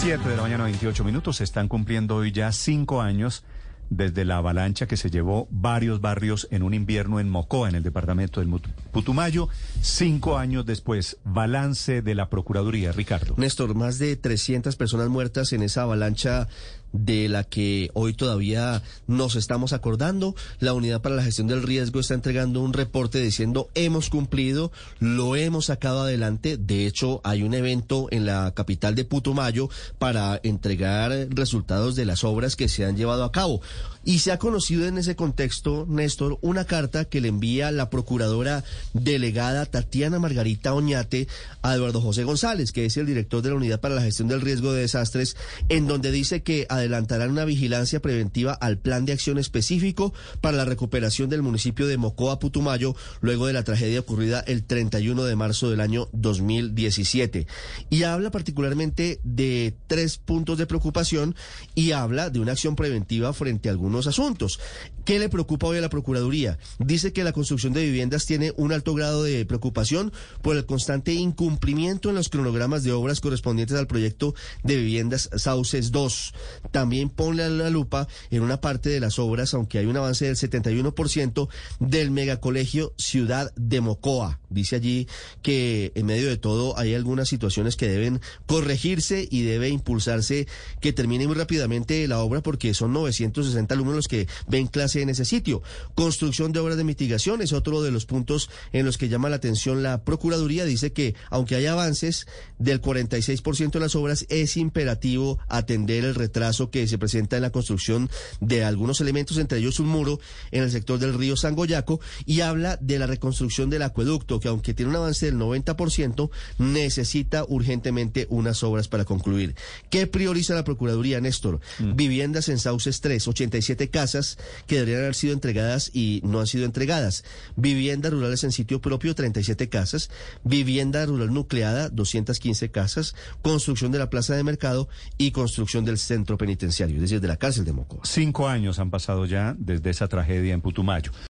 7 de la mañana, 28 minutos. Se están cumpliendo hoy ya cinco años desde la avalancha que se llevó varios barrios en un invierno en Mocoa, en el departamento del Putumayo. Cinco años después, balance de la Procuraduría, Ricardo. Néstor, más de 300 personas muertas en esa avalancha de la que hoy todavía nos estamos acordando. La Unidad para la Gestión del Riesgo está entregando un reporte diciendo hemos cumplido, lo hemos sacado adelante. De hecho, hay un evento en la capital de Putumayo para entregar resultados de las obras que se han llevado a cabo. Y se ha conocido en ese contexto, Néstor, una carta que le envía la procuradora delegada Tatiana Margarita Oñate a Eduardo José González, que es el director de la Unidad para la Gestión del Riesgo de Desastres, en donde dice que adelantarán una vigilancia preventiva al plan de acción específico para la recuperación del municipio de Mocoa, Putumayo, luego de la tragedia ocurrida el 31 de marzo del año 2017. Y habla particularmente de tres puntos de preocupación y habla de una acción preventiva frente a algunos asuntos. ¿Qué le preocupa hoy a la Procuraduría? Dice que la construcción de viviendas tiene un alto grado de preocupación por el constante incumplimiento en los cronogramas de obras correspondientes al proyecto de viviendas Sauces 2. También pone la lupa en una parte de las obras, aunque hay un avance del 71% del megacolegio Ciudad de Mocoa. Dice allí que en medio de todo hay algunas situaciones que deben corregirse y debe impulsarse que termine muy rápidamente la obra porque son 960 alumnos los que ven clase en ese sitio. Construcción de obras de mitigación es otro de los puntos en los que llama la atención la Procuraduría. Dice que aunque hay avances del 46% de las obras, es imperativo atender el retraso que se presenta en la construcción de algunos elementos, entre ellos un muro en el sector del río Sangoyaco, y habla de la reconstrucción del acueducto, que aunque tiene un avance del 90%, necesita urgentemente unas obras para concluir. ¿Qué prioriza la Procuraduría, Néstor? Mm. Viviendas en Sauces 3, 87 casas que deberían haber sido entregadas y no han sido entregadas. Viviendas rurales en sitio propio, 37 casas. Vivienda rural nucleada, 215 casas. Construcción de la plaza de mercado y construcción del centro penitenciario, es decir, de la cárcel de Mocoa. Cinco años han pasado ya desde esa tragedia en Putumayo.